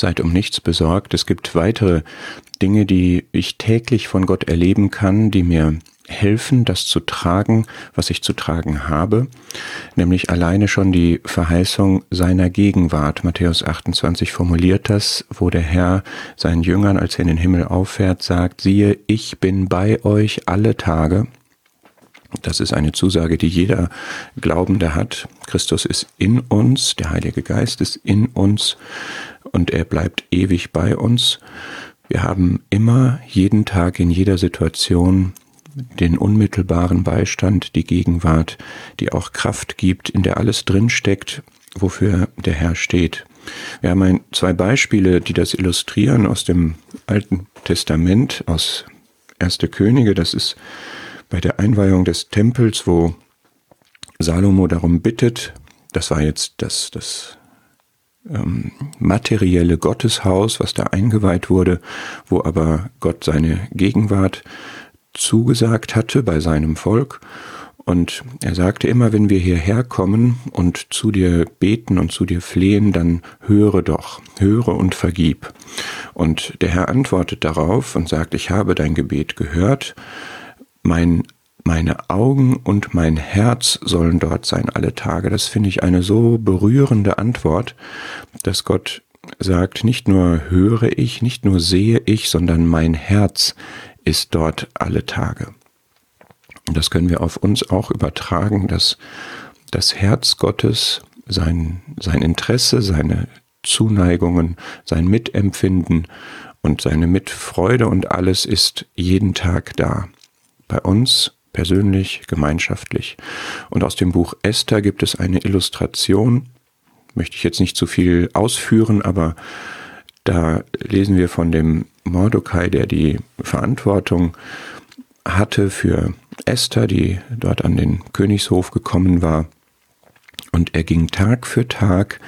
seid um nichts besorgt. Es gibt weitere Dinge, die ich täglich von Gott erleben kann, die mir helfen, das zu tragen, was ich zu tragen habe, nämlich alleine schon die Verheißung seiner Gegenwart. Matthäus 28 formuliert das, wo der Herr seinen Jüngern, als er in den Himmel auffährt, sagt, siehe, ich bin bei euch alle Tage. Das ist eine Zusage, die jeder Glaubende hat. Christus ist in uns, der Heilige Geist ist in uns und er bleibt ewig bei uns. Wir haben immer, jeden Tag, in jeder Situation den unmittelbaren Beistand, die Gegenwart, die auch Kraft gibt, in der alles drinsteckt, wofür der Herr steht. Wir haben ein, zwei Beispiele, die das illustrieren aus dem Alten Testament, aus Erste Könige. Das ist bei der Einweihung des Tempels, wo Salomo darum bittet. Das war jetzt das, das ähm, materielle Gotteshaus, was da eingeweiht wurde, wo aber Gott seine Gegenwart zugesagt hatte bei seinem Volk. Und er sagte immer, wenn wir hierher kommen und zu dir beten und zu dir flehen, dann höre doch, höre und vergib. Und der Herr antwortet darauf und sagt, ich habe dein Gebet gehört, mein, meine Augen und mein Herz sollen dort sein alle Tage. Das finde ich eine so berührende Antwort, dass Gott sagt, nicht nur höre ich, nicht nur sehe ich, sondern mein Herz ist dort alle Tage. Und das können wir auf uns auch übertragen, dass das Herz Gottes, sein, sein Interesse, seine Zuneigungen, sein Mitempfinden und seine Mitfreude und alles ist jeden Tag da. Bei uns persönlich, gemeinschaftlich. Und aus dem Buch Esther gibt es eine Illustration, möchte ich jetzt nicht zu viel ausführen, aber da lesen wir von dem Mordecai, der die Verantwortung hatte für Esther, die dort an den Königshof gekommen war. Und er ging Tag für Tag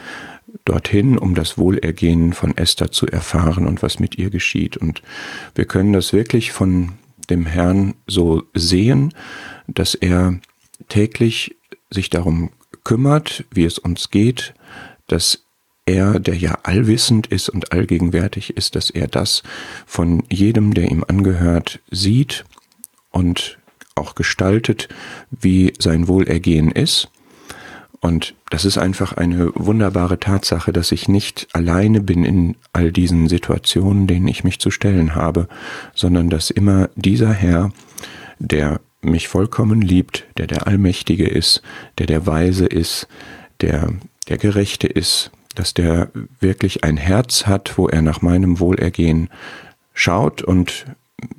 dorthin, um das Wohlergehen von Esther zu erfahren und was mit ihr geschieht. Und wir können das wirklich von dem Herrn so sehen, dass er täglich sich darum kümmert, wie es uns geht, dass er, der ja allwissend ist und allgegenwärtig ist, dass er das von jedem, der ihm angehört, sieht und auch gestaltet, wie sein Wohlergehen ist. Und das ist einfach eine wunderbare Tatsache, dass ich nicht alleine bin in all diesen Situationen, denen ich mich zu stellen habe, sondern dass immer dieser Herr, der mich vollkommen liebt, der der Allmächtige ist, der der Weise ist, der der Gerechte ist, dass der wirklich ein Herz hat, wo er nach meinem Wohlergehen schaut und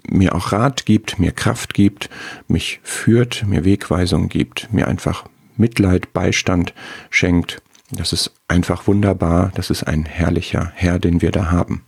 mir auch Rat gibt, mir Kraft gibt, mich führt, mir Wegweisung gibt, mir einfach Mitleid, Beistand schenkt. Das ist einfach wunderbar, das ist ein herrlicher Herr, den wir da haben.